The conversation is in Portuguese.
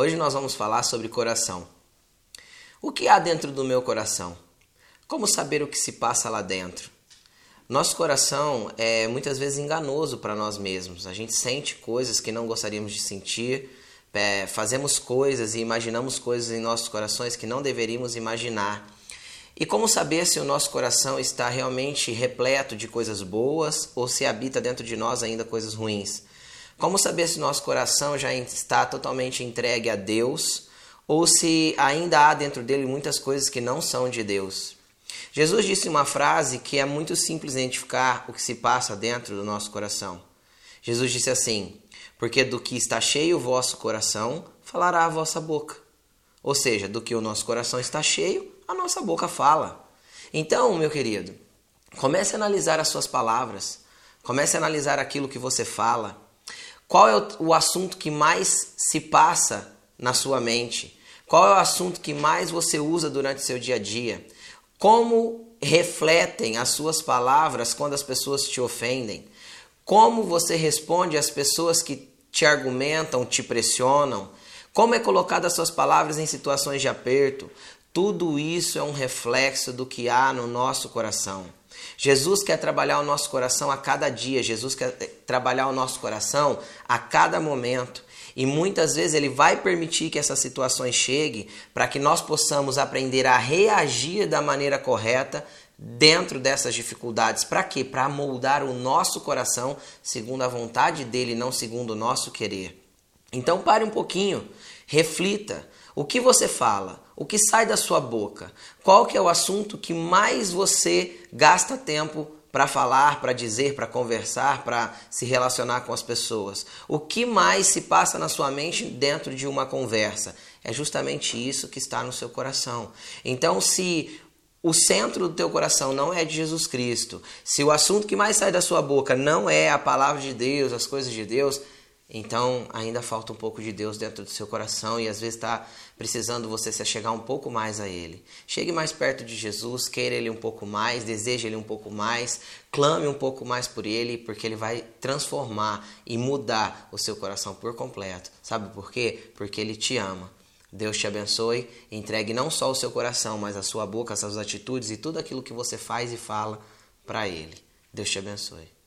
Hoje nós vamos falar sobre coração. O que há dentro do meu coração? Como saber o que se passa lá dentro? Nosso coração é muitas vezes enganoso para nós mesmos. A gente sente coisas que não gostaríamos de sentir, é, fazemos coisas e imaginamos coisas em nossos corações que não deveríamos imaginar. E como saber se o nosso coração está realmente repleto de coisas boas ou se habita dentro de nós ainda coisas ruins? Como saber se nosso coração já está totalmente entregue a Deus ou se ainda há dentro dele muitas coisas que não são de Deus? Jesus disse uma frase que é muito simples identificar o que se passa dentro do nosso coração. Jesus disse assim: Porque do que está cheio o vosso coração, falará a vossa boca. Ou seja, do que o nosso coração está cheio, a nossa boca fala. Então, meu querido, comece a analisar as suas palavras, comece a analisar aquilo que você fala. Qual é o, assunto que mais se passa na sua mente? Qual é o assunto que mais você usa durante seu dia a dia? Como refletem as suas palavras quando as pessoas te ofendem? Como você responde às pessoas que te argumentam, te pressionam? Como é colocada as suas palavras em situações de aperto? Tudo isso é um reflexo do que há no nosso coração. Jesus quer trabalhar o nosso coração a cada dia, Jesus quer trabalhar o nosso coração a cada momento. E muitas vezes ele vai permitir que essas situações cheguem para que nós possamos aprender a reagir da maneira correta dentro dessas dificuldades. Para quê? Para moldar o nosso coração segundo a vontade dele, não segundo o nosso querer. Então pare um pouquinho, reflita. O que você fala? O que sai da sua boca? Qual que é o assunto que mais você gasta tempo para falar, para dizer, para conversar, para se relacionar com as pessoas? O que mais se passa na sua mente dentro de uma conversa? É justamente isso que está no seu coração. Então, se o centro do teu coração não é de Jesus Cristo, se o assunto que mais sai da sua boca não é a palavra de Deus, as coisas de Deus, então ainda falta um pouco de Deus dentro do seu coração e às vezes está precisando você se chegar um pouco mais a Ele. Chegue mais perto de Jesus, queira Ele um pouco mais, deseje Ele um pouco mais, clame um pouco mais por Ele, porque Ele vai transformar e mudar o seu coração por completo. Sabe por quê? Porque Ele te ama. Deus te abençoe. Entregue não só o seu coração, mas a sua boca, as suas atitudes e tudo aquilo que você faz e fala para Ele. Deus te abençoe.